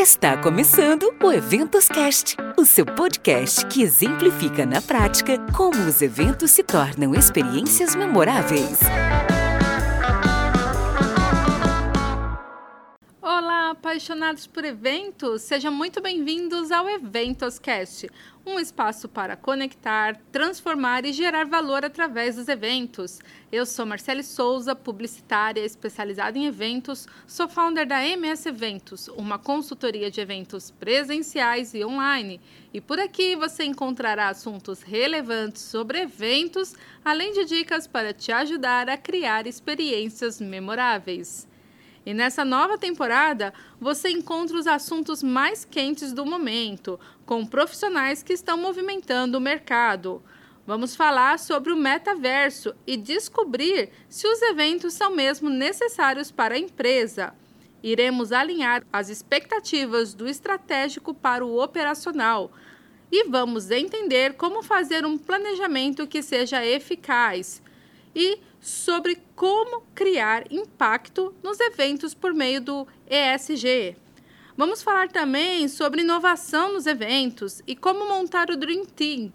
Está começando o Eventos Cast, o seu podcast que exemplifica na prática como os eventos se tornam experiências memoráveis. Apaixonados por eventos! Sejam muito bem-vindos ao Eventos Cast, um espaço para conectar, transformar e gerar valor através dos eventos. Eu sou Marcele Souza, publicitária especializada em eventos, sou founder da MS Eventos, uma consultoria de eventos presenciais e online. E por aqui você encontrará assuntos relevantes sobre eventos, além de dicas para te ajudar a criar experiências memoráveis. E nessa nova temporada, você encontra os assuntos mais quentes do momento, com profissionais que estão movimentando o mercado. Vamos falar sobre o metaverso e descobrir se os eventos são mesmo necessários para a empresa. Iremos alinhar as expectativas do estratégico para o operacional e vamos entender como fazer um planejamento que seja eficaz. E sobre como criar impacto nos eventos por meio do ESG. Vamos falar também sobre inovação nos eventos e como montar o Dream Team,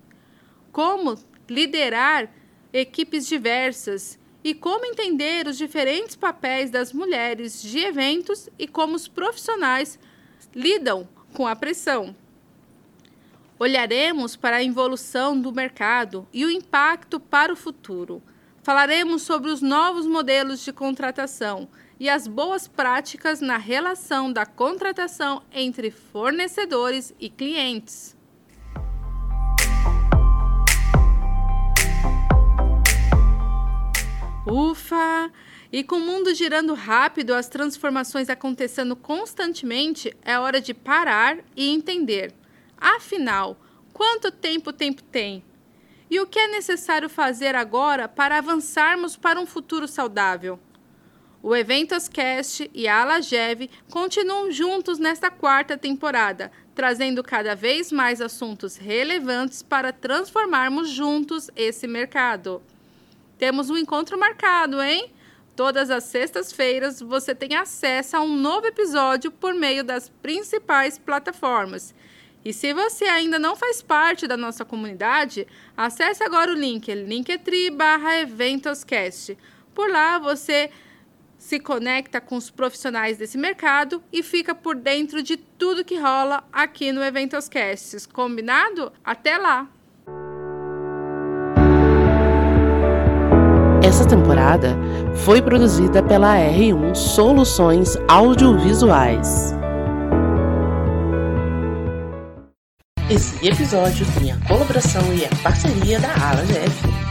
como liderar equipes diversas e como entender os diferentes papéis das mulheres de eventos e como os profissionais lidam com a pressão. Olharemos para a evolução do mercado e o impacto para o futuro. Falaremos sobre os novos modelos de contratação e as boas práticas na relação da contratação entre fornecedores e clientes. Ufa! E com o mundo girando rápido, as transformações acontecendo constantemente, é hora de parar e entender. Afinal, quanto tempo o tempo tem? E o que é necessário fazer agora para avançarmos para um futuro saudável? O Eventoscast e a Alagev continuam juntos nesta quarta temporada, trazendo cada vez mais assuntos relevantes para transformarmos juntos esse mercado. Temos um encontro marcado, hein? Todas as sextas-feiras você tem acesso a um novo episódio por meio das principais plataformas. E se você ainda não faz parte da nossa comunidade, acesse agora o link linktree barra eventoscast. Por lá você se conecta com os profissionais desse mercado e fica por dentro de tudo que rola aqui no Eventoscasts. Combinado? Até lá! Essa temporada foi produzida pela R1 Soluções Audiovisuais. Esse episódio tem a colaboração e a parceria da Ala GF.